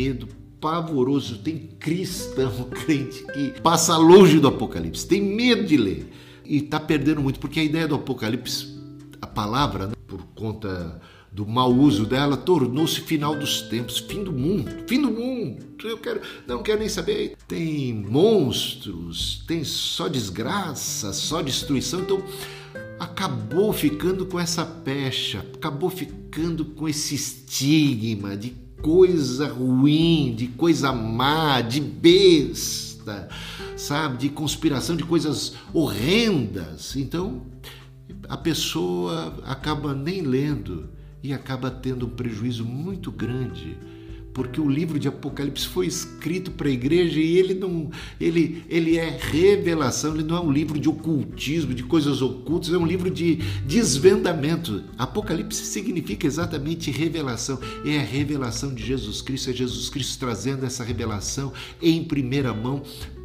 medo pavoroso. Tem cristão, crente que passa longe do Apocalipse, tem medo de ler e está perdendo muito, porque a ideia do Apocalipse, a palavra, né, por conta do mau uso dela, tornou-se final dos tempos, fim do mundo, fim do mundo. Eu quero, não quero nem saber. Tem monstros, tem só desgraça, só destruição. Então acabou ficando com essa pecha, acabou ficando com esse estigma de coisa ruim, de coisa má, de besta, sabe, de conspiração, de coisas horrendas. Então a pessoa acaba nem lendo e acaba tendo um prejuízo muito grande porque o livro de Apocalipse foi escrito para a igreja e ele não ele, ele é revelação, ele não é um livro de ocultismo, de coisas ocultas, é um livro de desvendamento. Apocalipse significa exatamente revelação, é a revelação de Jesus Cristo, é Jesus Cristo trazendo essa revelação em primeira mão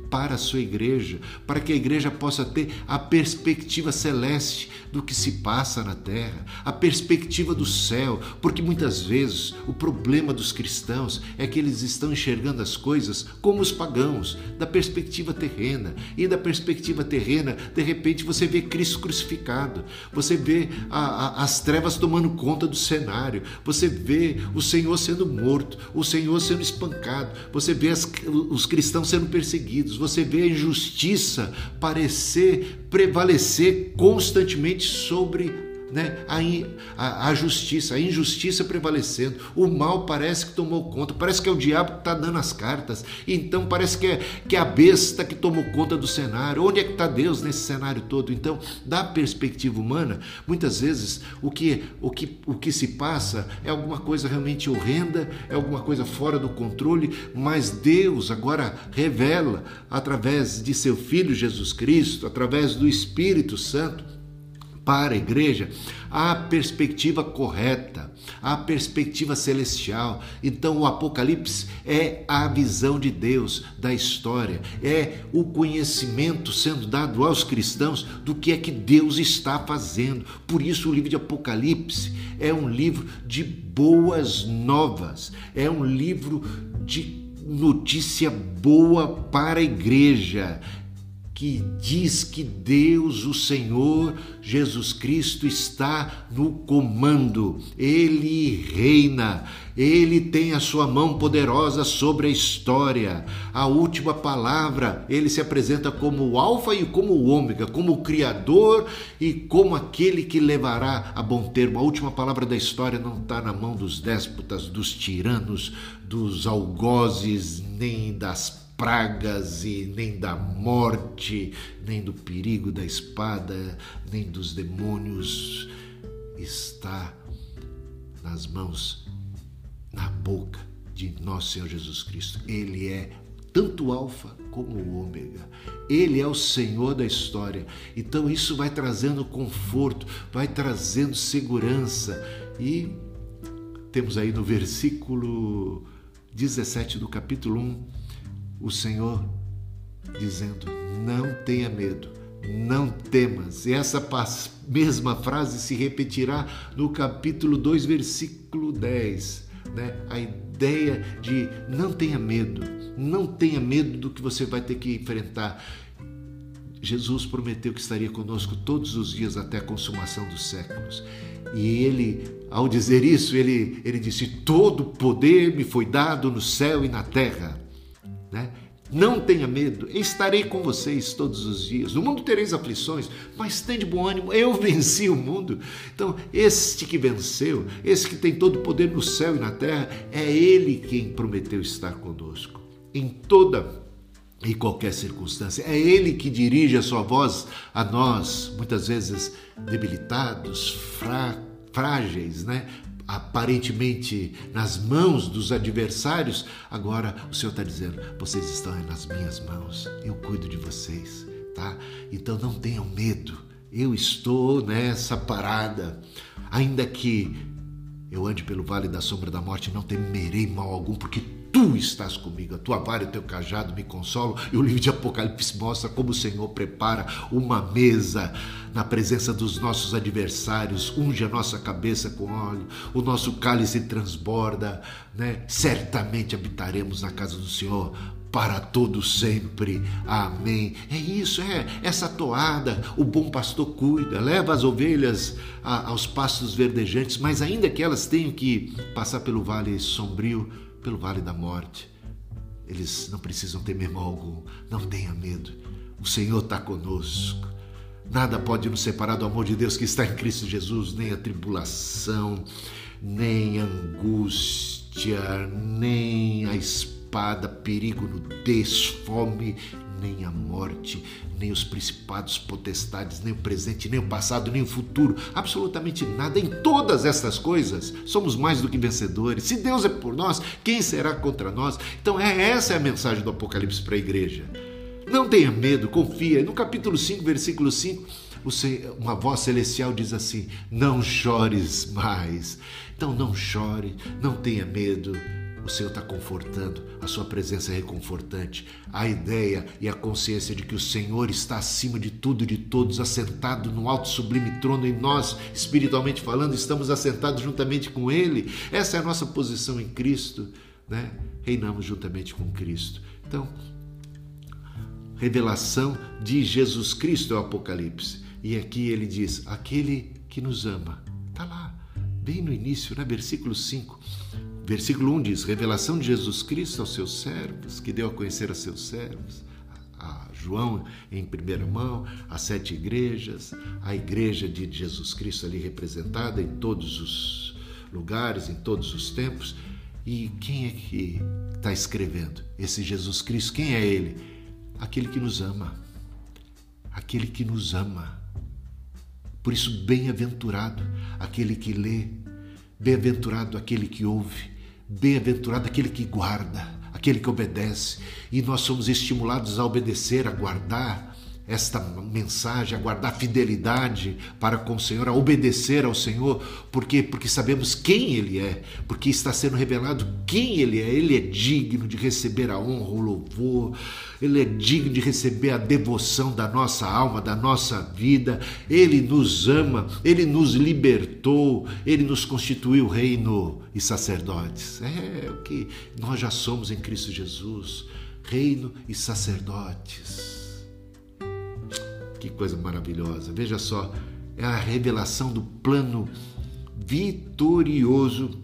para a sua igreja, para que a igreja possa ter a perspectiva celeste do que se passa na terra, a perspectiva do céu, porque muitas vezes o problema dos cristãos é que eles estão enxergando as coisas como os pagãos, da perspectiva terrena, e da perspectiva terrena, de repente você vê Cristo crucificado, você vê a, a, as trevas tomando conta do cenário, você vê o Senhor sendo morto, o Senhor sendo espancado, você vê as, os cristãos sendo perseguidos, você vê a injustiça parecer prevalecer constantemente sobre né, a, a, a, justiça, a injustiça prevalecendo. O mal parece que tomou conta, parece que é o diabo que está dando as cartas. Então parece que é, que é a besta que tomou conta do cenário. Onde é que está Deus nesse cenário todo? Então, da perspectiva humana, muitas vezes o que, o, que, o que se passa é alguma coisa realmente horrenda, é alguma coisa fora do controle, mas Deus agora revela através de seu Filho Jesus Cristo, através do Espírito Santo para a igreja a perspectiva correta, a perspectiva celestial. Então, o Apocalipse é a visão de Deus da história, é o conhecimento sendo dado aos cristãos do que é que Deus está fazendo. Por isso, o livro de Apocalipse é um livro de boas novas, é um livro de notícia boa para a igreja que diz que Deus, o Senhor Jesus Cristo, está no comando, ele reina, ele tem a sua mão poderosa sobre a história. A última palavra, ele se apresenta como o Alfa e como o Ômega, como o Criador e como aquele que levará a bom termo. A última palavra da história não está na mão dos déspotas, dos tiranos, dos algozes, nem das pragas e nem da morte, nem do perigo da espada, nem dos demônios, está nas mãos, na boca de nosso Senhor Jesus Cristo. Ele é tanto o Alfa como o Ômega. Ele é o Senhor da história. Então isso vai trazendo conforto, vai trazendo segurança. E temos aí no versículo 17 do capítulo 1 o Senhor dizendo: Não tenha medo, não temas. E essa mesma frase se repetirá no capítulo 2, versículo 10. Né? A ideia de não tenha medo, não tenha medo do que você vai ter que enfrentar. Jesus prometeu que estaria conosco todos os dias até a consumação dos séculos. E ele, ao dizer isso, ele, ele disse: Todo poder me foi dado no céu e na terra. Né? Não tenha medo, estarei com vocês todos os dias. No mundo tereis aflições, mas tem de bom ânimo, eu venci o mundo. Então, este que venceu, esse que tem todo o poder no céu e na terra, é ele quem prometeu estar conosco. Em toda e qualquer circunstância. É Ele que dirige a sua voz a nós, muitas vezes debilitados, frágeis, né? Aparentemente nas mãos dos adversários, agora o Senhor está dizendo: vocês estão nas minhas mãos, eu cuido de vocês, tá? Então não tenham medo, eu estou nessa parada, ainda que eu ande pelo vale da sombra da morte, não temerei mal algum, porque tu estás comigo, a tua vara e o teu cajado me consolam. E o livro de Apocalipse mostra como o Senhor prepara uma mesa na presença dos nossos adversários, unge a nossa cabeça com óleo, o nosso cálice transborda, né? Certamente habitaremos na casa do Senhor para todo sempre. Amém. É isso, é essa toada. O bom pastor cuida, leva as ovelhas a, aos pastos verdejantes, mas ainda que elas tenham que passar pelo vale sombrio, pelo vale da morte, eles não precisam temer mal algum. Não tenha medo. O Senhor está conosco. Nada pode nos separar do amor de Deus que está em Cristo Jesus, nem a tribulação, nem a angústia, nem a espada perigo, nudez, fome, nem a morte, nem os principados, potestades, nem o presente, nem o passado, nem o futuro, absolutamente nada. Em todas estas coisas, somos mais do que vencedores. Se Deus é por nós, quem será contra nós? Então, é essa é a mensagem do Apocalipse para a igreja. Não tenha medo, confia. No capítulo 5, versículo 5, uma voz celestial diz assim: Não chores mais. Então, não chore, não tenha medo o Senhor está confortando, a sua presença é reconfortante. A ideia e a consciência de que o Senhor está acima de tudo e de todos, assentado no alto sublime trono, e nós, espiritualmente falando, estamos assentados juntamente com Ele. Essa é a nossa posição em Cristo, né? Reinamos juntamente com Cristo. Então, revelação de Jesus Cristo é o Apocalipse. E aqui ele diz: aquele que nos ama. Está lá, bem no início, né? versículo 5. Versículo 1 diz: Revelação de Jesus Cristo aos seus servos, que deu a conhecer a seus servos, a João em primeira mão, as sete igrejas, a igreja de Jesus Cristo ali representada em todos os lugares, em todos os tempos. E quem é que está escrevendo? Esse Jesus Cristo, quem é ele? Aquele que nos ama. Aquele que nos ama. Por isso, bem-aventurado aquele que lê, bem-aventurado aquele que ouve, Bem-aventurado aquele que guarda, aquele que obedece. E nós somos estimulados a obedecer, a guardar esta mensagem, a guardar fidelidade para com o Senhor, a obedecer ao Senhor, porque porque sabemos quem ele é, porque está sendo revelado quem ele é. Ele é digno de receber a honra, o louvor, ele é digno de receber a devoção da nossa alma, da nossa vida. Ele nos ama, ele nos libertou, ele nos constituiu reino e sacerdotes. É o que nós já somos em Cristo Jesus, reino e sacerdotes. Coisa maravilhosa. Veja só, é a revelação do plano vitorioso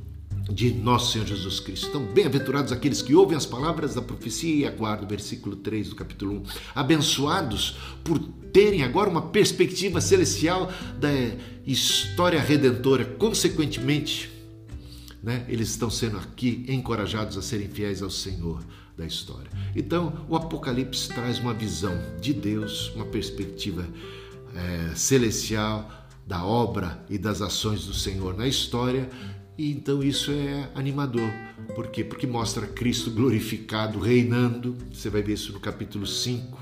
de nosso Senhor Jesus Cristo. Então, bem-aventurados aqueles que ouvem as palavras da profecia e aguardam versículo 3 do capítulo 1. Abençoados por terem agora uma perspectiva celestial da história redentora. Consequentemente, né, eles estão sendo aqui encorajados a serem fiéis ao Senhor da história. Então, o Apocalipse traz uma visão de Deus, uma perspectiva é, celestial da obra e das ações do Senhor na história. E então isso é animador. Por quê? Porque mostra Cristo glorificado, reinando. Você vai ver isso no capítulo 5,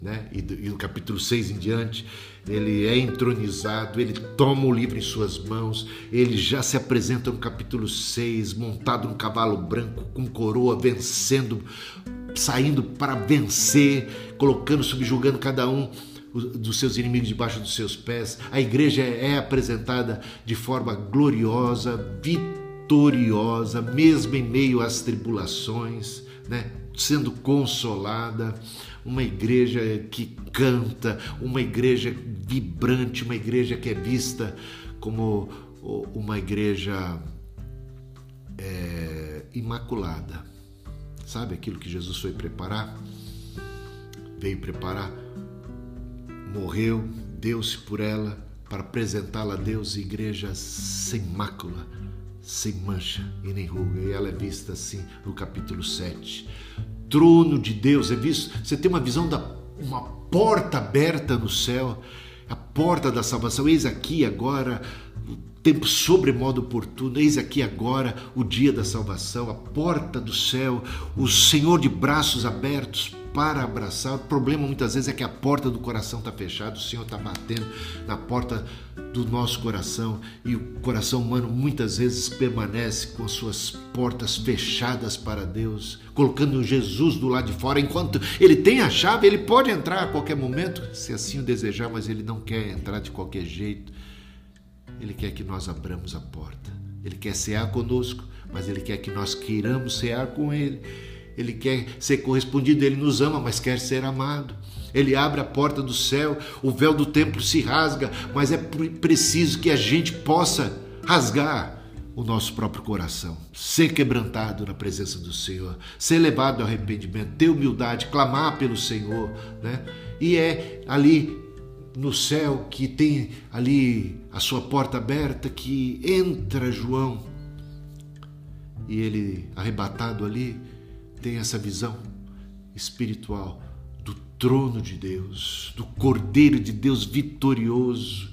né? E, e no capítulo 6 em diante ele é entronizado, ele toma o livro em suas mãos, ele já se apresenta no capítulo 6, montado num cavalo branco, com coroa, vencendo, saindo para vencer, colocando, subjugando cada um dos seus inimigos debaixo dos seus pés. A igreja é apresentada de forma gloriosa, vitoriosa, mesmo em meio às tribulações, né? sendo consolada uma igreja que canta, uma igreja vibrante, uma igreja que é vista como uma igreja é, imaculada. Sabe aquilo que Jesus foi preparar? Veio preparar, morreu, deu-se por ela para apresentá-la a Deus, igreja sem mácula, sem mancha e nem ruga. E ela é vista assim no capítulo 7 trono de Deus, é visto? Você tem uma visão da uma porta aberta no céu, a porta da salvação. Eis aqui agora tempo sobremodo oportuno. Eis aqui agora o dia da salvação, a porta do céu, o Senhor de braços abertos para abraçar. O problema muitas vezes é que a porta do coração está fechada, o Senhor está batendo na porta do nosso coração e o coração humano muitas vezes permanece com as suas portas fechadas para Deus, colocando Jesus do lado de fora. Enquanto ele tem a chave, ele pode entrar a qualquer momento, se assim o desejar, mas ele não quer entrar de qualquer jeito. Ele quer que nós abramos a porta. Ele quer cear conosco, mas ele quer que nós queiramos cear com ele ele quer ser correspondido, ele nos ama, mas quer ser amado. Ele abre a porta do céu, o véu do templo se rasga, mas é preciso que a gente possa rasgar o nosso próprio coração, ser quebrantado na presença do Senhor, ser levado ao arrependimento, ter humildade, clamar pelo Senhor, né? E é ali no céu que tem ali a sua porta aberta que entra João e ele arrebatado ali tem essa visão espiritual do trono de Deus, do Cordeiro de Deus vitorioso.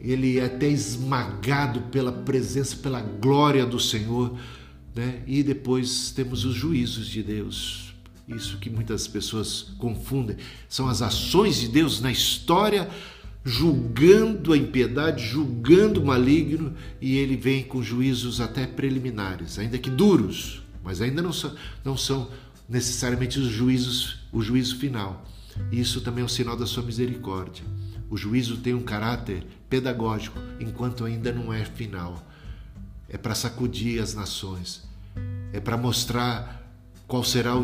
Ele é até esmagado pela presença, pela glória do Senhor. Né? E depois temos os juízos de Deus. Isso que muitas pessoas confundem. São as ações de Deus na história, julgando a impiedade, julgando o maligno, e ele vem com juízos até preliminares, ainda que duros, mas ainda não são, não são necessariamente os juízos, o juízo final. Isso também é um sinal da sua misericórdia. O juízo tem um caráter pedagógico, enquanto ainda não é final. É para sacudir as nações, é para mostrar qual será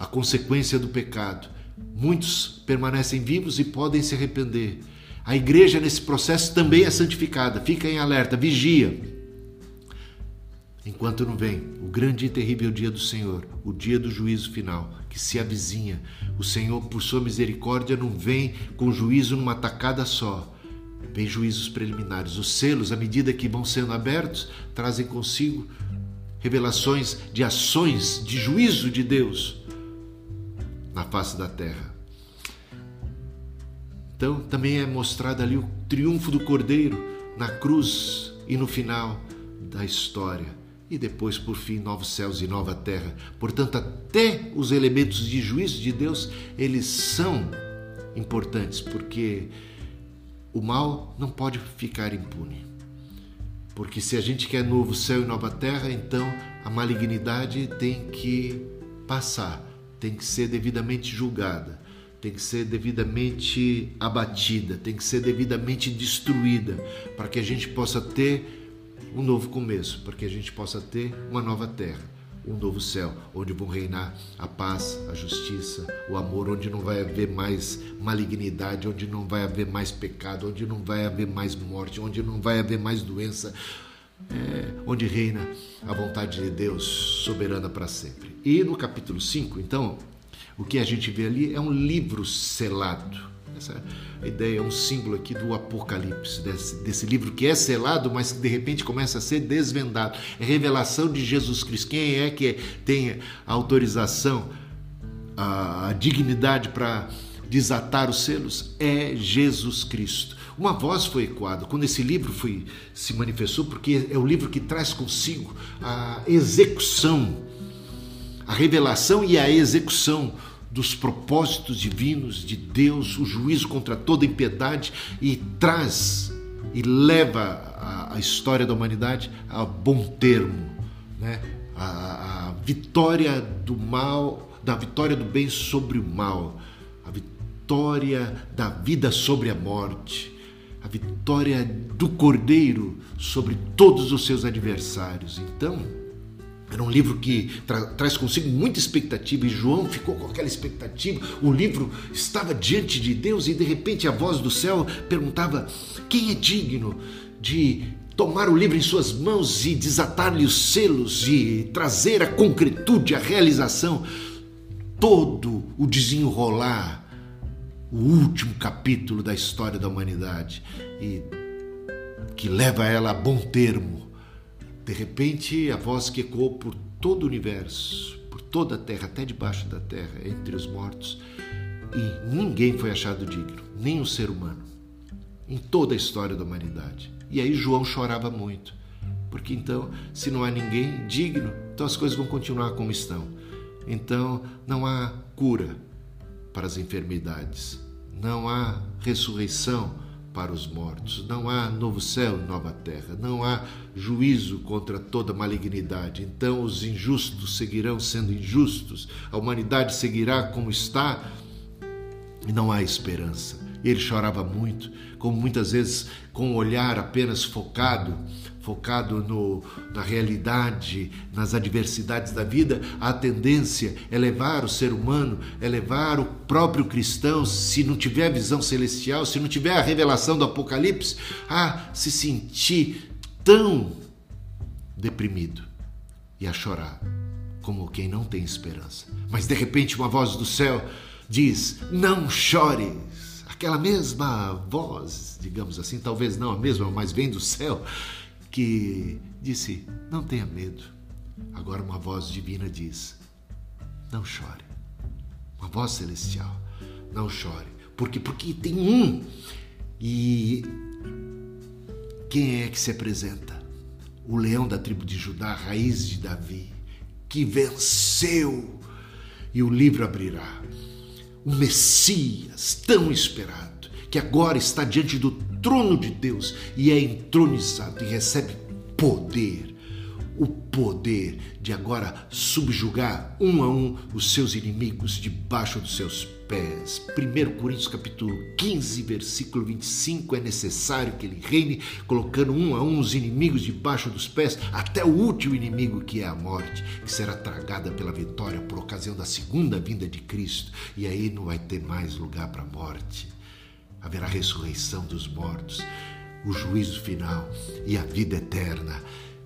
a consequência do pecado. Muitos permanecem vivos e podem se arrepender. A igreja, nesse processo, também é santificada. Fica em alerta, vigia enquanto não vem o grande e terrível dia do Senhor, o dia do juízo final, que se avizinha. O Senhor, por sua misericórdia, não vem com juízo numa tacada só. Vem juízos preliminares. Os selos, à medida que vão sendo abertos, trazem consigo revelações de ações de juízo de Deus na face da terra. Então, também é mostrado ali o triunfo do Cordeiro na cruz e no final da história e depois, por fim, novos céus e nova terra. Portanto, até os elementos de juízo de Deus, eles são importantes, porque o mal não pode ficar impune. Porque se a gente quer novo céu e nova terra, então a malignidade tem que passar, tem que ser devidamente julgada, tem que ser devidamente abatida, tem que ser devidamente destruída, para que a gente possa ter um novo começo, para que a gente possa ter uma nova terra, um novo céu, onde vão reinar a paz, a justiça, o amor, onde não vai haver mais malignidade, onde não vai haver mais pecado, onde não vai haver mais morte, onde não vai haver mais doença, é, onde reina a vontade de Deus soberana para sempre. E no capítulo 5, então, o que a gente vê ali é um livro selado essa ideia é um símbolo aqui do Apocalipse, desse, desse livro que é selado, mas que de repente começa a ser desvendado. É revelação de Jesus Cristo. Quem é que tem a autorização, a, a dignidade para desatar os selos? É Jesus Cristo. Uma voz foi ecoada quando esse livro foi, se manifestou, porque é o livro que traz consigo a execução, a revelação e a execução dos propósitos divinos de Deus, o juízo contra toda impiedade e traz e leva a, a história da humanidade a bom termo, né? A, a, vitória do mal, da vitória do bem sobre o mal, a vitória da vida sobre a morte, vitória do cordeiro sobre todos os seus adversários. Então, era um livro que tra traz consigo muita expectativa e João ficou com aquela expectativa. O livro estava diante de Deus e de repente a voz do céu perguntava: quem é digno de tomar o livro em suas mãos e desatar-lhe os selos e trazer a concretude, a realização, todo o desenrolar, o último capítulo da história da humanidade e que leva ela a bom termo de repente, a voz que ecoou por todo o universo, por toda a terra, até debaixo da terra, entre os mortos, e ninguém foi achado digno, nem o ser humano. em toda a história da humanidade. E aí João chorava muito, porque então, se não há ninguém digno, então as coisas vão continuar como estão. Então, não há cura para as enfermidades, não há ressurreição para os mortos, não há novo céu e nova terra, não há juízo contra toda malignidade. Então os injustos seguirão sendo injustos, a humanidade seguirá como está e não há esperança. Ele chorava muito, como muitas vezes com o olhar apenas focado, focado no, na realidade, nas adversidades da vida, a tendência é levar o ser humano, é levar o próprio cristão, se não tiver visão celestial, se não tiver a revelação do Apocalipse, a se sentir tão deprimido e a chorar como quem não tem esperança. Mas de repente uma voz do céu diz: Não chores. Aquela mesma voz, digamos assim, talvez não a mesma, mas vem do céu, que disse: Não tenha medo. Agora uma voz divina diz: Não chore. Uma voz celestial: Não chore. Por quê? Porque tem um. E quem é que se apresenta? O leão da tribo de Judá, raiz de Davi, que venceu. E o livro abrirá o Messias tão esperado, que agora está diante do trono de Deus e é entronizado e recebe poder, o poder de agora subjugar um a um os seus inimigos debaixo dos seus pés. 1 Coríntios capítulo 15, versículo 25, é necessário que ele reine, colocando um a um os inimigos debaixo dos pés, até o último inimigo que é a morte, que será tragada pela vitória por ocasião da segunda vinda de Cristo, e aí não vai ter mais lugar para a morte. Haverá ressurreição dos mortos, o juízo final e a vida eterna.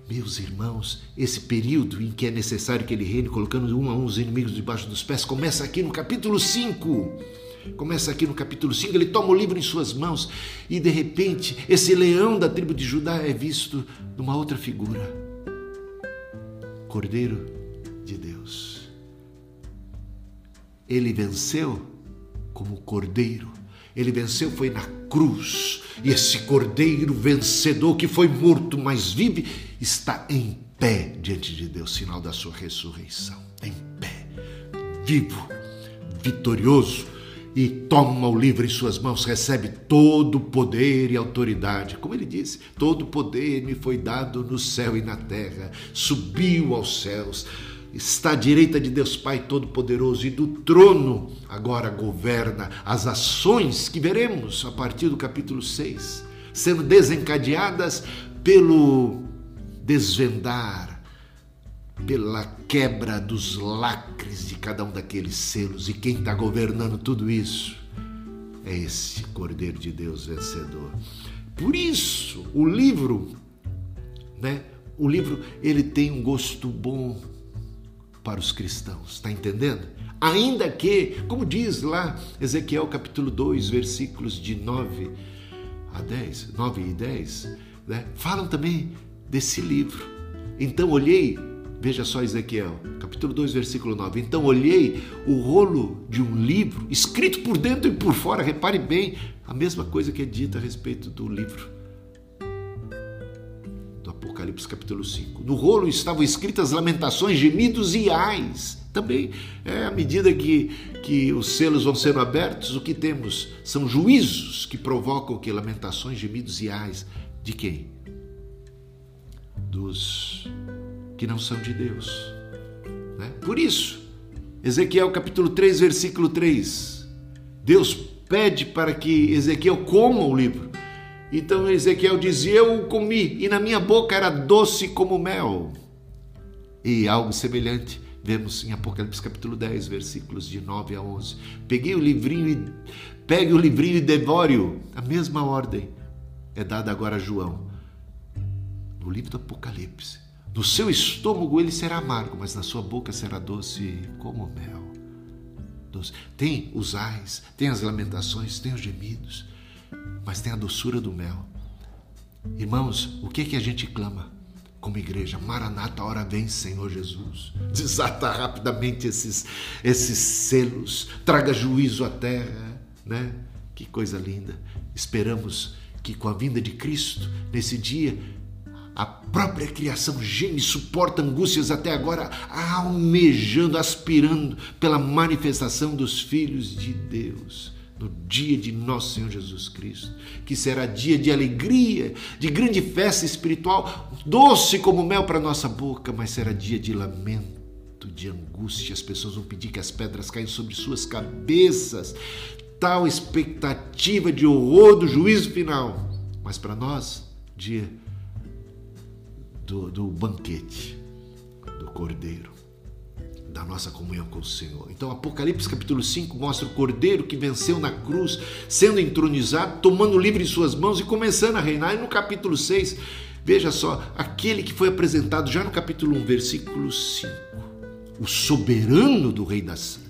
Meus irmãos, esse período em que é necessário que ele reine, colocando um a um os inimigos debaixo dos pés, começa aqui no capítulo 5. Começa aqui no capítulo 5, ele toma o livro em suas mãos e de repente esse leão da tribo de Judá é visto numa outra figura. Cordeiro de Deus. Ele venceu como cordeiro. Ele venceu foi na cruz. E esse cordeiro vencedor que foi morto, mas vive, está em pé diante de Deus, sinal da sua ressurreição. Em pé, vivo, vitorioso, e toma o livro em suas mãos, recebe todo o poder e autoridade. Como ele disse: todo o poder me foi dado no céu e na terra, subiu aos céus, está à direita de Deus Pai Todo-Poderoso e do trono agora governa as ações que veremos a partir do capítulo 6, sendo desencadeadas pelo desvendar, pela quebra dos lacres de cada um daqueles selos. E quem está governando tudo isso é esse Cordeiro de Deus vencedor. Por isso, o livro, né? O livro ele tem um gosto bom para os cristãos, está entendendo? Ainda que, como diz lá Ezequiel capítulo 2, versículos de 9 a 10, 9 e 10, né? falam também desse livro. Então olhei, veja só Ezequiel, capítulo 2, versículo 9. Então olhei o rolo de um livro, escrito por dentro e por fora, repare bem, a mesma coisa que é dita a respeito do livro Apocalipse, capítulo 5. No rolo estavam escritas lamentações, gemidos e ais. Também, é, à medida que, que os selos vão sendo abertos, o que temos são juízos que provocam que lamentações, gemidos e ais. De quem? dos que não são de Deus. Né? Por isso, Ezequiel capítulo 3, versículo 3, Deus pede para que Ezequiel coma o livro. Então Ezequiel diz: Eu comi, e na minha boca era doce como mel. E algo semelhante vemos em Apocalipse capítulo 10, versículos de 9 a 11. Peguei o livrinho e pegue o livrinho e devore-o. A mesma ordem é dada agora a João no livro do Apocalipse. No seu estômago ele será amargo, mas na sua boca será doce como mel. Doce. Tem os ais, tem as lamentações, tem os gemidos, mas tem a doçura do mel. Irmãos, o que é que a gente clama como igreja? Maranata, hora vem, Senhor Jesus. Desata rapidamente esses, esses selos, traga juízo à terra, né? Que coisa linda. Esperamos que com a vinda de Cristo, nesse dia, a própria criação geme, suporta angústias até agora, almejando, aspirando pela manifestação dos filhos de Deus no dia de nosso Senhor Jesus Cristo, que será dia de alegria, de grande festa espiritual, doce como mel para nossa boca, mas será dia de lamento, de angústia. As pessoas vão pedir que as pedras caiam sobre suas cabeças. Tal expectativa de horror do juízo final. Mas para nós, dia do, do banquete do Cordeiro da nossa comunhão com o Senhor. Então, Apocalipse capítulo 5 mostra o cordeiro que venceu na cruz, sendo entronizado, tomando o livro em suas mãos e começando a reinar. E no capítulo 6, veja só, aquele que foi apresentado já no capítulo 1, versículo 5, o soberano do rei das,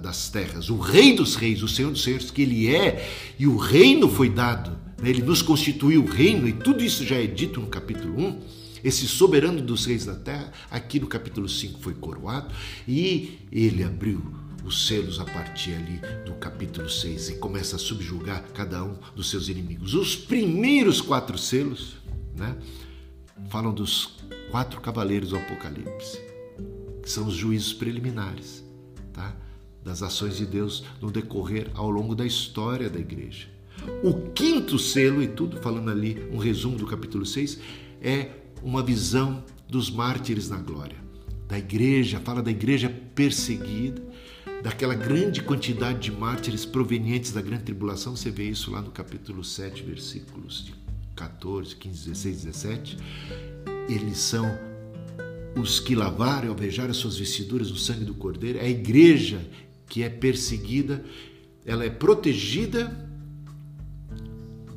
das terras, o rei dos reis, o Senhor dos senhores, que ele é, e o reino foi dado, né? ele nos constituiu o reino, e tudo isso já é dito no capítulo 1 esse soberano dos reis da terra, aqui no capítulo 5 foi coroado e ele abriu os selos a partir ali do capítulo 6 e começa a subjugar cada um dos seus inimigos. Os primeiros quatro selos, né, falam dos quatro cavaleiros do Apocalipse, que são os juízos preliminares, tá? Das ações de Deus no decorrer ao longo da história da igreja. O quinto selo, e tudo falando ali, um resumo do capítulo 6, é uma visão dos mártires na glória. Da igreja, fala da igreja perseguida, daquela grande quantidade de mártires provenientes da grande tribulação. Você vê isso lá no capítulo 7, versículos de 14, 15, 16, 17. Eles são os que lavaram e alvejaram as suas vestiduras no sangue do Cordeiro. É a igreja que é perseguida, ela é protegida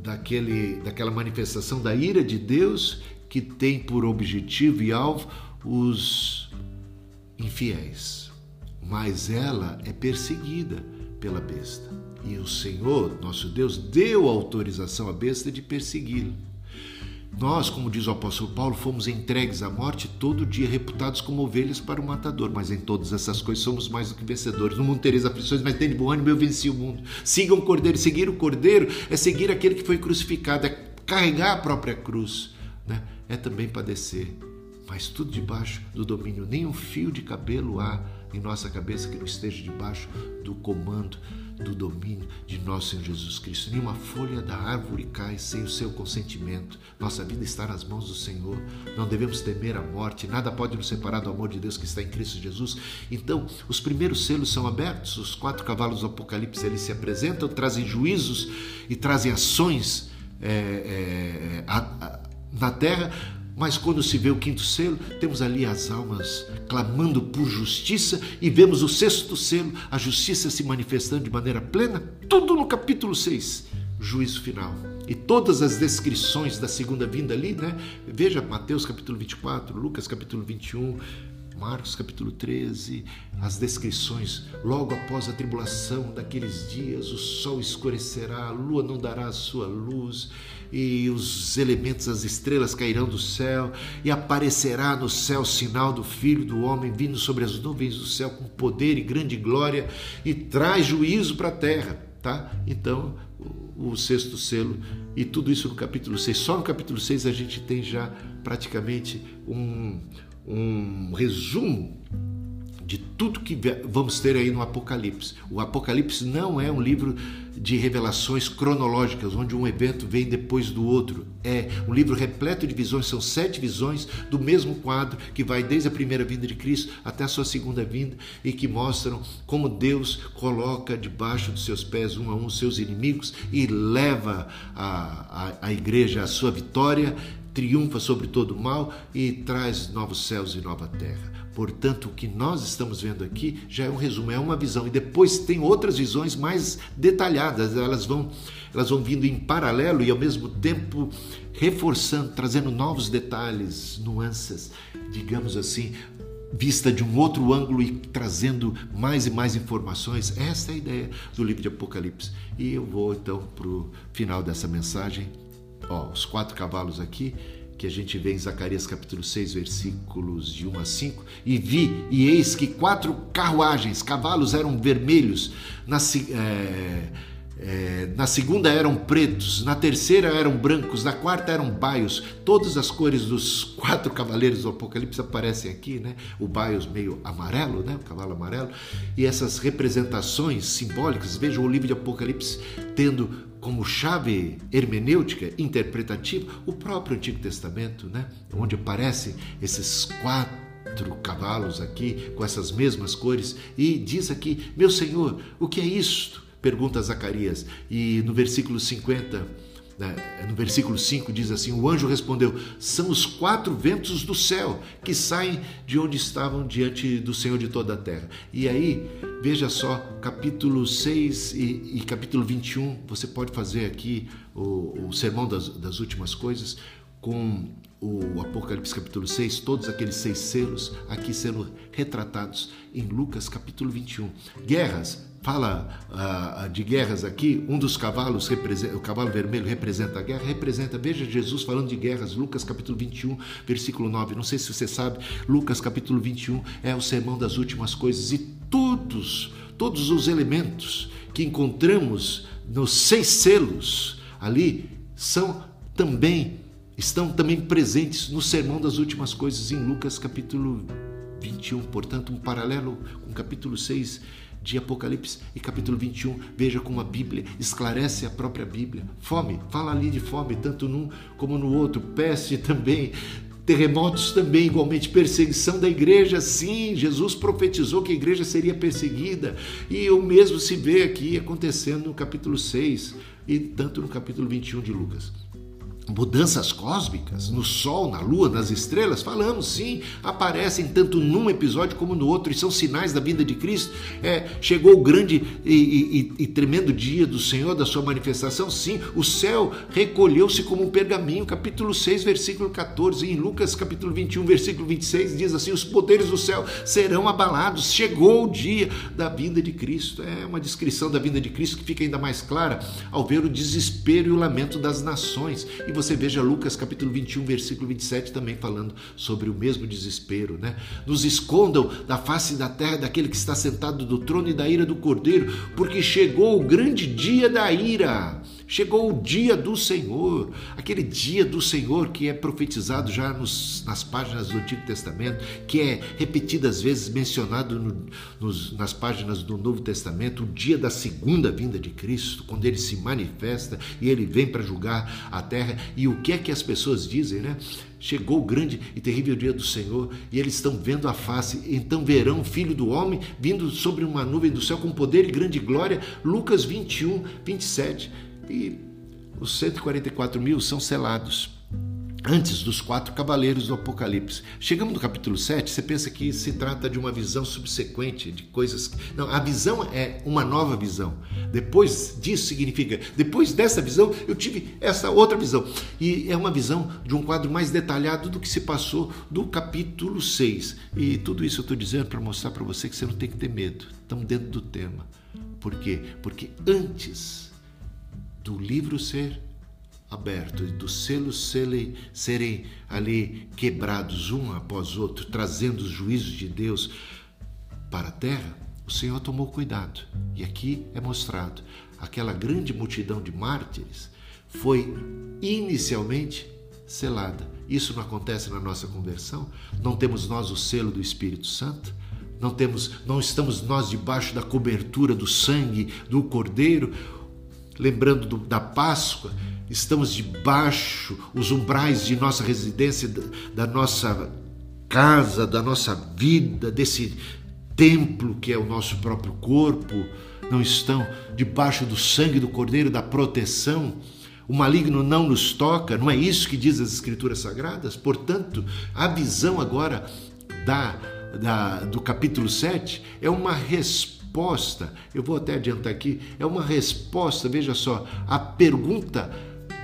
daquele, daquela manifestação da ira de Deus que tem por objetivo e alvo os infiéis. Mas ela é perseguida pela besta. E o Senhor, nosso Deus, deu autorização à besta de persegui-la. Nós, como diz o apóstolo Paulo, fomos entregues à morte todo dia, reputados como ovelhas para o matador. Mas em todas essas coisas somos mais do que vencedores. No mundo tereis aflições, mas tem de bom ânimo, eu venci o mundo. Sigam o cordeiro. Seguir o cordeiro é seguir aquele que foi crucificado, é carregar a própria cruz né, é também padecer. Mas tudo debaixo do domínio. Nem um fio de cabelo há em nossa cabeça que não esteja debaixo do comando, do domínio de nosso Senhor Jesus Cristo. Nenhuma folha da árvore cai sem o seu consentimento. Nossa vida está nas mãos do Senhor. Não devemos temer a morte. Nada pode nos separar do amor de Deus que está em Cristo Jesus. Então, os primeiros selos são abertos. Os quatro cavalos do Apocalipse eles se apresentam, trazem juízos e trazem ações é, é, a, a, na terra, mas quando se vê o quinto selo, temos ali as almas clamando por justiça e vemos o sexto selo, a justiça se manifestando de maneira plena, tudo no capítulo 6, juízo final. E todas as descrições da segunda vinda ali, né? Veja Mateus capítulo 24, Lucas capítulo 21, Marcos capítulo 13, as descrições logo após a tribulação daqueles dias, o sol escurecerá, a lua não dará a sua luz, e os elementos, as estrelas cairão do céu, e aparecerá no céu o sinal do Filho do Homem vindo sobre as nuvens do céu com poder e grande glória, e traz juízo para a terra, tá? Então, o, sexto selo, e tudo isso no capítulo 6. Só no capítulo 6 a gente tem já praticamente um um resumo de tudo que vamos ter aí no Apocalipse. O Apocalipse não é um livro de revelações cronológicas, onde um evento vem depois do outro. É um livro repleto de visões, são sete visões do mesmo quadro, que vai desde a primeira vinda de Cristo até a sua segunda vinda e que mostram como Deus coloca debaixo dos seus pés um a um seus inimigos e leva a, a, a igreja à sua vitória triunfa sobre todo o mal e traz novos céus e nova terra. Portanto, o que nós estamos vendo aqui já é um resumo, é uma visão. E depois tem outras visões mais detalhadas, elas vão, elas vão vindo em paralelo e ao mesmo tempo reforçando, trazendo novos detalhes, nuances, digamos assim, vista de um outro ângulo e trazendo mais e mais informações. Essa é a ideia do livro de Apocalipse. E eu vou então para o final dessa mensagem ó, os quatro cavalos aqui, que a gente vê em Zacarias capítulo 6, versículos de 1 a 5, e vi, e eis que quatro carruagens, cavalos eram vermelhos, na, é, É, na segunda eram pretos, na terceira eram brancos, na quarta eram baios. Todas as cores dos quatro cavaleiros do Apocalipse aparecem aqui, né? O baios meio amarelo, né? O cavalo amarelo. E essas representações simbólicas, veja o livro de Apocalipse tendo como chave hermenêutica, interpretativa, o próprio Antigo Testamento, né? Onde aparecem esses quatro cavalos aqui com essas mesmas cores e diz aqui: Meu Senhor, o que é isto? Pergunta Zacarias. E no versículo 50, né, no versículo 5 diz assim: O anjo respondeu: São os quatro ventos do céu que saem de onde estavam diante do Senhor de toda a terra. E aí, veja só, capítulo 6 e, e capítulo 21, você pode fazer aqui o, o sermão das, das últimas coisas com o Apocalipse capítulo 6, todos aqueles seis selos aqui sendo retratados em Lucas capítulo 21. Guerras, fala uh, de guerras aqui, um dos cavalos, o cavalo vermelho representa a guerra, representa, veja Jesus falando de guerras, Lucas capítulo 21, versículo 9. Não sei se você sabe, Lucas capítulo 21 é o sermão das últimas coisas e todos, todos os elementos que encontramos nos seis selos ali são também estão também presentes no Sermão das Últimas Coisas em Lucas capítulo 21. Portanto, um paralelo com capítulo 6 de Apocalipse e capítulo 21. Veja como a Bíblia esclarece a própria Bíblia. Fome, fala ali de fome, tanto num como no outro. Peste também. Terremotos também, igualmente, perseguição da igreja, sim, Jesus profetizou que a igreja seria perseguida, e o mesmo se vê aqui acontecendo no capítulo 6 e tanto no capítulo 21 de Lucas mudanças cósmicas no Sol, na Lua, nas estrelas? Falamos sim, aparecem tanto num episódio como no outro e são sinais da vinda de Cristo. É, chegou o grande e, e, e, tremendo dia do Senhor, da sua manifestação? Sim, o céu recolheu-se como um pergaminho, capítulo 6, versículo 14. E em Lucas, capítulo 21, versículo 26, diz assim: Os poderes do céu serão abalados. Chegou o dia da vinda de Cristo. É uma descrição da vinda de Cristo que fica ainda mais clara ao ver o desespero e o lamento das nações. E você veja Lucas capítulo 21, versículo 27 também falando sobre o mesmo desespero, né? Nos escondam da face da terra daquele que está sentado do trono e da ira do cordeiro, porque chegou o grande dia da ira. Chegou o dia do Senhor, aquele dia do Senhor que é profetizado já nos, nas páginas do Antigo Testamento, que é repetido às vezes mencionado no, nos, nas páginas do Novo Testamento, o dia da segunda vinda de Cristo, quando ele se manifesta e ele vem para julgar a terra. E o que é que as pessoas dizem, né? Chegou o grande e terrível dia do Senhor e eles estão vendo a face. Então verão o Filho do Homem vindo sobre uma nuvem do céu com poder e grande glória. Lucas 21, 27 e os 144 mil são selados antes dos quatro cavaleiros do Apocalipse. Chegamos no capítulo 7, você pensa que se trata de uma visão subsequente, de coisas. Não, a visão é uma nova visão. Depois disso significa, depois dessa visão, eu tive essa outra visão. E é uma visão de um quadro mais detalhado do que se passou do capítulo 6. E tudo isso eu estou dizendo para mostrar para você que você não tem que ter medo. Estamos dentro do tema. Por quê? Porque antes do livro ser aberto e dos selos serem, serem ali quebrados um após outro, trazendo os juízos de Deus para a terra, o Senhor tomou cuidado. E aqui é mostrado aquela grande multidão de mártires foi inicialmente selada. Isso não acontece na nossa conversão? Não temos nós o selo do Espírito Santo? Não temos, não estamos nós debaixo da cobertura do sangue do Cordeiro? Lembrando do, da Páscoa, estamos debaixo os umbrais de nossa residência, da, da nossa casa, da nossa vida, desse templo que é o nosso próprio corpo, não estão debaixo do sangue do Cordeiro, da proteção. O maligno não nos toca, não é isso que diz as Escrituras Sagradas? Portanto, a visão agora da, da, do capítulo 7 é uma resposta resposta, eu vou até adiantar aqui, é uma resposta, veja só, a pergunta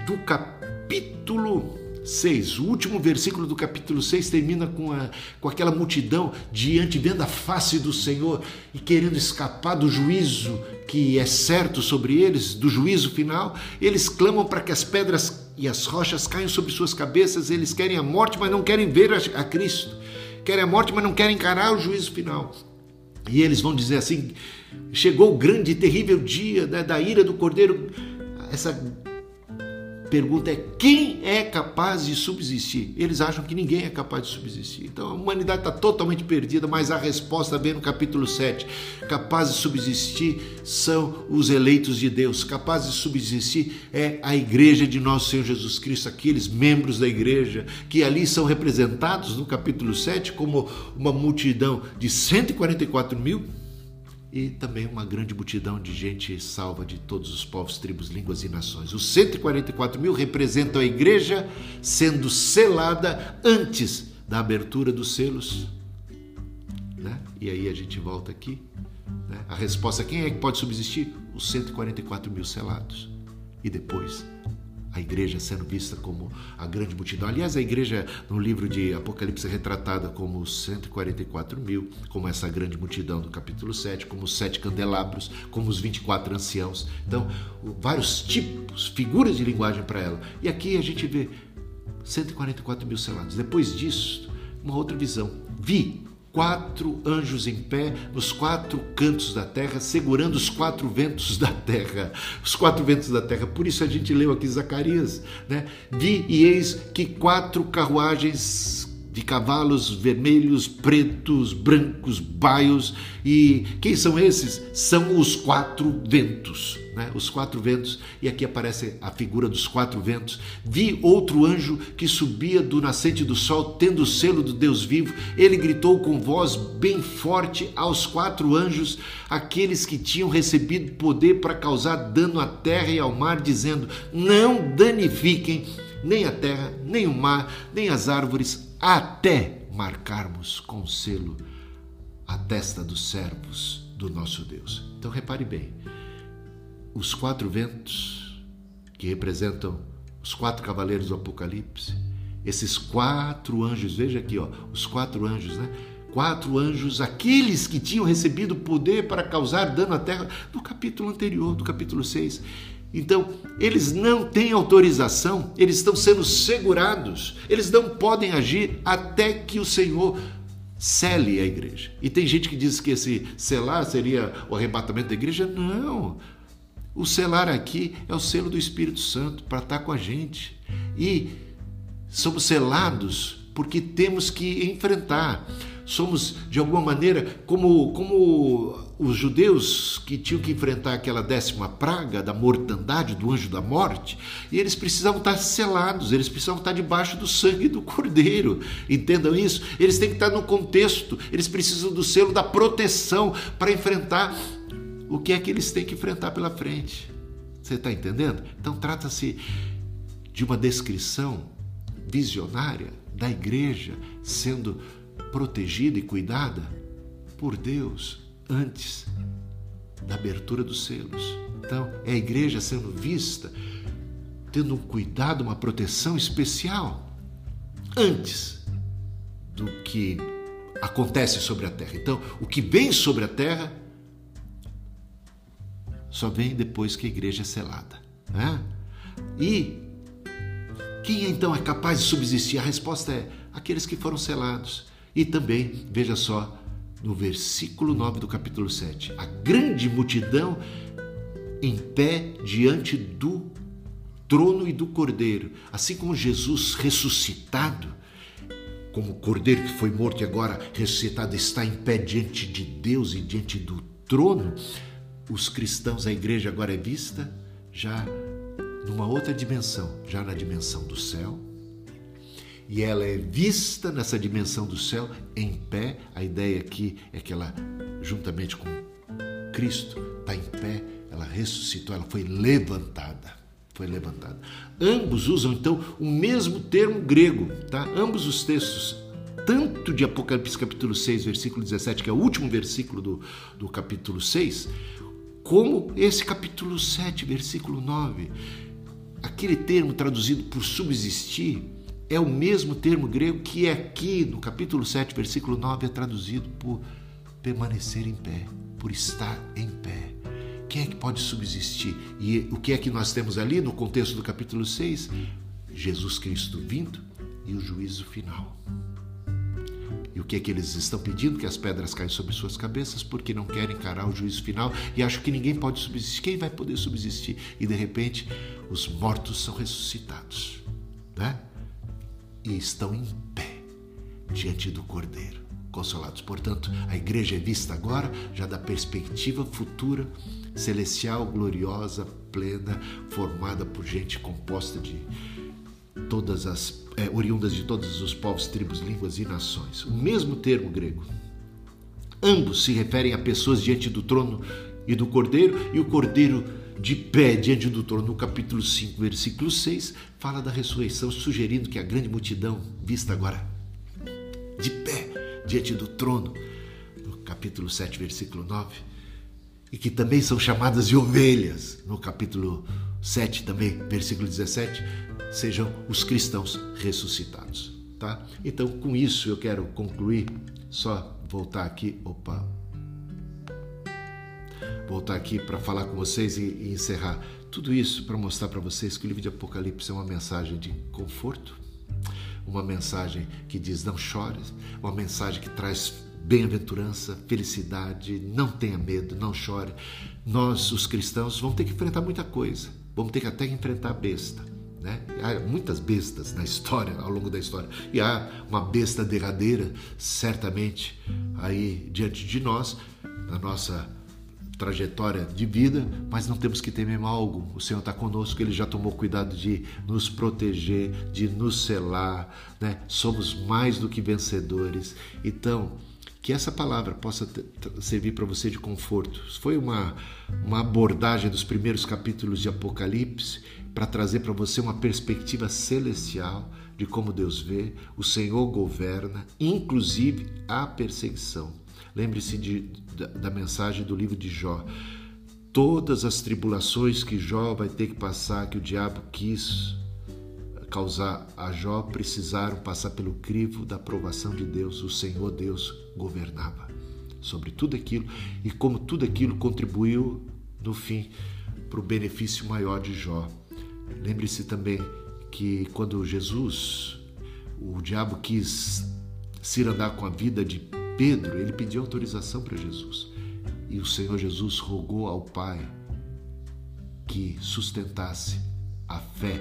do capítulo 6. O último versículo do capítulo 6 termina com, a, com aquela multidão diante, vendo a face do Senhor e querendo escapar do juízo que é certo sobre eles, do juízo final. Eles clamam para que as pedras e as rochas caiam sobre suas cabeças. Eles querem a morte, mas não querem ver a Cristo. Querem a morte, mas não querem encarar o juízo final. E eles vão dizer assim: chegou o grande e terrível dia né, da ira do cordeiro. Essa pergunta é: quem é capaz de subsistir? Eles acham que ninguém é capaz de subsistir. Então a humanidade está totalmente perdida, mas a resposta vem no capítulo 7. Capazes de subsistir são os eleitos de Deus. Capazes de subsistir é a igreja de nosso Senhor Jesus Cristo, aqueles membros da igreja que ali são representados no capítulo 7 como uma multidão de 144 mil e também uma grande multidão de gente salva de todos os povos, tribos, línguas e nações. Os 144 mil representam a igreja sendo selada antes da abertura dos selos. Né? E aí a gente volta aqui. Né? A resposta: quem é que pode subsistir? Os 144 mil selados. E depois a igreja sendo vista como a grande multidão. Aliás, a igreja no livro de Apocalipse é retratada como 144 mil, como essa grande multidão do capítulo 7, como os sete candelabros, como os 24 anciãos. Então, vários tipos, figuras de linguagem para ela. E aqui a gente vê 144 mil selados. Depois disso, uma outra visão. Vi quatro anjos em pé nos quatro cantos da terra, segurando os quatro ventos da terra. Os quatro ventos da terra. Por isso a gente leu aqui Zacarias, né? Vi e eis que quatro carruagens de cavalos vermelhos, pretos, brancos, baios. E quem são esses? São os quatro ventos. Né? Os quatro ventos, e aqui aparece a figura dos quatro ventos. Vi outro anjo que subia do nascente do sol, tendo o selo do Deus vivo. Ele gritou com voz bem forte aos quatro anjos, aqueles que tinham recebido poder para causar dano à terra e ao mar, dizendo: Não danifiquem nem a terra, nem o mar, nem as árvores, até marcarmos com selo a testa dos servos do nosso Deus. Então repare bem, os quatro ventos que representam os quatro cavaleiros do Apocalipse, esses quatro anjos, veja aqui, ó, os quatro anjos, né? Quatro anjos, aqueles que tinham recebido poder para causar dano à terra, no capítulo anterior, do capítulo 6. Então, eles não têm autorização, eles estão sendo segurados, eles não podem agir até que o Senhor cele a igreja. E tem gente que diz que esse selar seria o arrebatamento da igreja. Não. O selar aqui é o selo do Espírito Santo para estar com a gente. E somos selados porque temos que enfrentar somos de alguma maneira como, como os judeus que tinham que enfrentar aquela décima praga da mortandade, do anjo da morte, e eles precisavam estar selados, eles precisavam estar debaixo do sangue do cordeiro. Entendam isso? Eles têm que estar no contexto, eles precisam do selo da proteção para enfrentar o que é que eles têm que enfrentar pela frente. Você está entendendo? Então trata-se de uma descrição visionária da igreja sendo protegida e cuidada por Deus antes da abertura dos selos. Então, é a igreja sendo vista, tendo um cuidado, uma proteção especial antes do que acontece sobre a terra. Então, o que vem sobre a terra só vem depois que a igreja é selada. Né? E quem então é capaz de subsistir? A resposta é aqueles que foram selados. E também, veja só, no versículo 9 do capítulo 7, a grande multidão em pé diante do trono e do cordeiro, assim como Jesus ressuscitado, como o cordeiro que foi morto e agora ressuscitado está em pé diante de Deus e diante do trono, os cristãos, a igreja agora é vista já numa outra dimensão, já na dimensão do céu, e ela é vista nessa dimensão do céu em pé. A ideia aqui é que ela, juntamente com Cristo, está em pé, ela ressuscitou, ela foi levantada. Foi levantada. Ambos usam então o mesmo termo grego, tá? Ambos os textos, tanto de Apocalipse capítulo 6, versículo 17, que é o último versículo do, do capítulo 6, como esse capítulo 7, versículo 9. Aquele termo traduzido por subsistir é o mesmo termo grego que aqui no capítulo 7, versículo 9 é traduzido por permanecer em pé, por estar em pé. Quem é que pode subsistir? E o que é que nós temos ali no contexto do capítulo 6? Jesus Cristo vindo e o juízo final. E o que é que eles estão pedindo? Que as pedras caem sobre suas cabeças porque não querem encarar o juízo final e acham que ninguém pode subsistir. Quem vai poder subsistir? E de repente, os mortos são ressuscitados, né? E estão em pé diante do Cordeiro, consolados. Portanto, a igreja é vista agora já da perspectiva futura, celestial, gloriosa, plena, formada por gente composta de todas as é, oriundas de todos os povos, tribos, línguas e nações. O mesmo termo grego. Ambos se referem a pessoas diante do trono e do cordeiro, e o cordeiro de pé diante do trono, no capítulo 5, versículo 6, fala da ressurreição, sugerindo que a grande multidão, vista agora de pé diante do trono, no capítulo 7, versículo 9, e que também são chamadas de ovelhas, no capítulo 7 também, versículo 17, sejam os cristãos ressuscitados, tá? Então, com isso eu quero concluir, só voltar aqui, opa. Voltar aqui para falar com vocês e, e encerrar tudo isso para mostrar para vocês que o livro de Apocalipse é uma mensagem de conforto, uma mensagem que diz não chores, uma mensagem que traz bem-aventurança, felicidade, não tenha medo, não chore. Nós, os cristãos, vamos ter que enfrentar muita coisa, vamos ter que até enfrentar a besta. Né? Há muitas bestas na história, ao longo da história, e há uma besta derradeira, certamente, aí diante de nós, na nossa trajetória de vida, mas não temos que temer mal algum. O Senhor está conosco, Ele já tomou cuidado de nos proteger, de nos selar, né? somos mais do que vencedores. Então, que essa palavra possa servir para você de conforto. Foi uma, uma abordagem dos primeiros capítulos de Apocalipse para trazer para você uma perspectiva celestial de como Deus vê, o Senhor governa, inclusive a perseguição. Lembre-se da, da mensagem do livro de Jó. Todas as tribulações que Jó vai ter que passar, que o diabo quis causar a Jó precisaram passar pelo crivo da aprovação de Deus. O Senhor Deus governava sobre tudo aquilo e como tudo aquilo contribuiu no fim para o benefício maior de Jó. Lembre-se também que quando Jesus, o diabo quis se andar com a vida de Pedro, ele pediu autorização para Jesus. E o Senhor Jesus rogou ao Pai que sustentasse a fé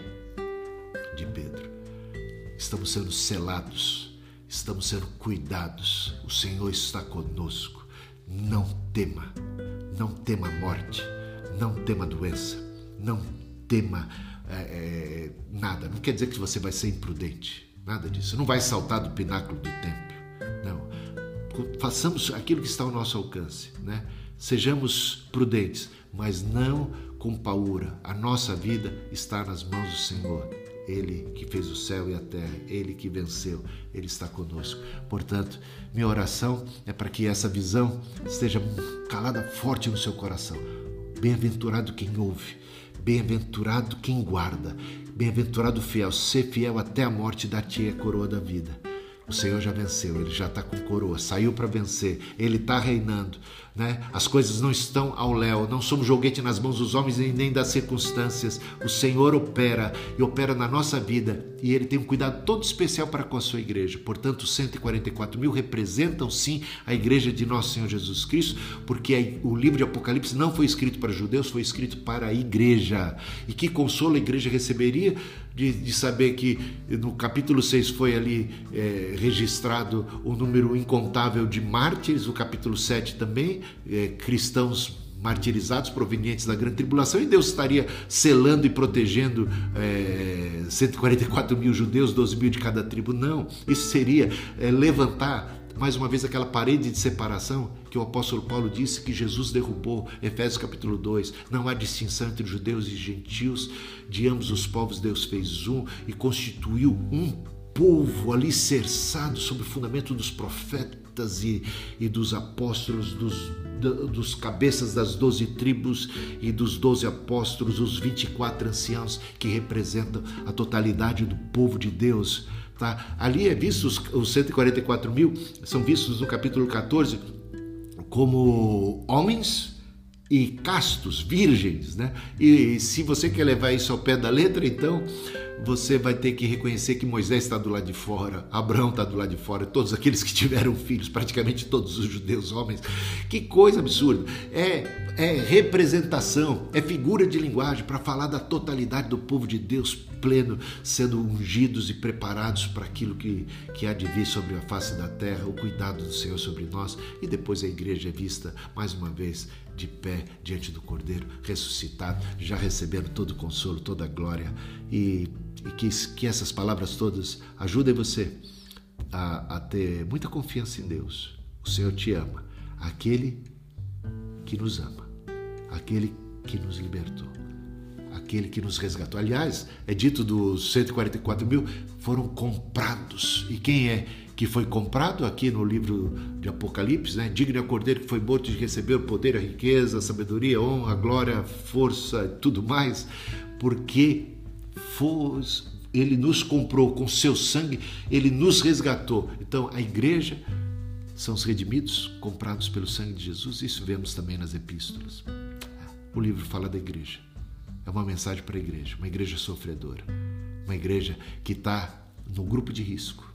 de Pedro. Estamos sendo selados, estamos sendo cuidados. O Senhor está conosco. Não tema, não tema morte, não tema doença, não tema é, é, nada. Não quer dizer que você vai ser imprudente, nada disso. Não vai saltar do pináculo do templo. Façamos aquilo que está ao nosso alcance, né? Sejamos prudentes, mas não com paura. A nossa vida está nas mãos do Senhor. Ele que fez o céu e a terra, Ele que venceu, Ele está conosco. Portanto, minha oração é para que essa visão esteja calada forte no seu coração. Bem-aventurado quem ouve, bem-aventurado quem guarda, bem-aventurado fiel, ser fiel até a morte, dar-te a coroa da vida. O Senhor já venceu, ele já está com coroa, saiu para vencer, ele está reinando. Né? As coisas não estão ao léu, não somos joguete nas mãos dos homens nem das circunstâncias. O Senhor opera e opera na nossa vida e Ele tem um cuidado todo especial para com a sua igreja. Portanto, 144 mil representam sim a igreja de nosso Senhor Jesus Cristo, porque o livro de Apocalipse não foi escrito para judeus, foi escrito para a igreja. E que consolo a igreja receberia de, de saber que no capítulo 6 foi ali é, registrado o um número incontável de mártires, o capítulo 7 também, é, cristãos martirizados provenientes da grande tribulação e Deus estaria selando e protegendo é, 144 mil judeus, 12 mil de cada tribo. Não, isso seria é, levantar mais uma vez aquela parede de separação que o apóstolo Paulo disse que Jesus derrubou, Efésios capítulo 2. Não há distinção entre judeus e gentios, de ambos os povos Deus fez um e constituiu um povo alicerçado sobre o fundamento dos profetas e, e dos apóstolos, dos, dos cabeças das doze tribos e dos doze apóstolos, os 24 anciãos que representam a totalidade do povo de Deus. Tá? Ali é visto os, os 144 mil, são vistos no capítulo 14 como homens e castos, virgens, né? E se você quer levar isso ao pé da letra, então você vai ter que reconhecer que Moisés está do lado de fora, Abraão está do lado de fora, todos aqueles que tiveram filhos, praticamente todos os judeus homens. Que coisa absurda! É, é representação, é figura de linguagem para falar da totalidade do povo de Deus pleno, sendo ungidos e preparados para aquilo que, que há de vir sobre a face da terra, o cuidado do Senhor sobre nós. E depois a igreja é vista mais uma vez de pé diante do Cordeiro, ressuscitado, já recebendo todo o consolo, toda a glória. E, e que, que essas palavras todas ajudem você a, a ter muita confiança em Deus. O Senhor te ama, aquele que nos ama, aquele que nos libertou, aquele que nos resgatou. Aliás, é dito dos 144 mil foram comprados. E quem é que foi comprado aqui no livro de Apocalipse, né? Digno é o cordeiro que foi morto de receber o poder, a riqueza, a sabedoria, a honra, a glória, a força e tudo mais, porque fos, ele nos comprou com seu sangue, ele nos resgatou. Então, a igreja são os redimidos, comprados pelo sangue de Jesus. Isso vemos também nas epístolas. O livro fala da igreja. É uma mensagem para a igreja, uma igreja sofredora, uma igreja que está no grupo de risco,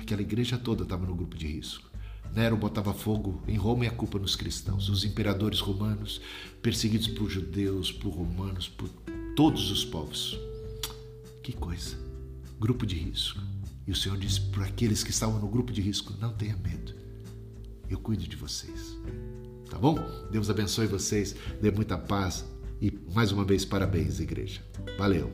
Aquela igreja toda estava no grupo de risco. Nero botava fogo em Roma e a culpa nos cristãos. Os imperadores romanos, perseguidos por judeus, por romanos, por todos os povos. Que coisa! Grupo de risco. E o Senhor disse para aqueles que estavam no grupo de risco: não tenha medo, eu cuido de vocês. Tá bom? Deus abençoe vocês, dê muita paz e mais uma vez parabéns, igreja. Valeu!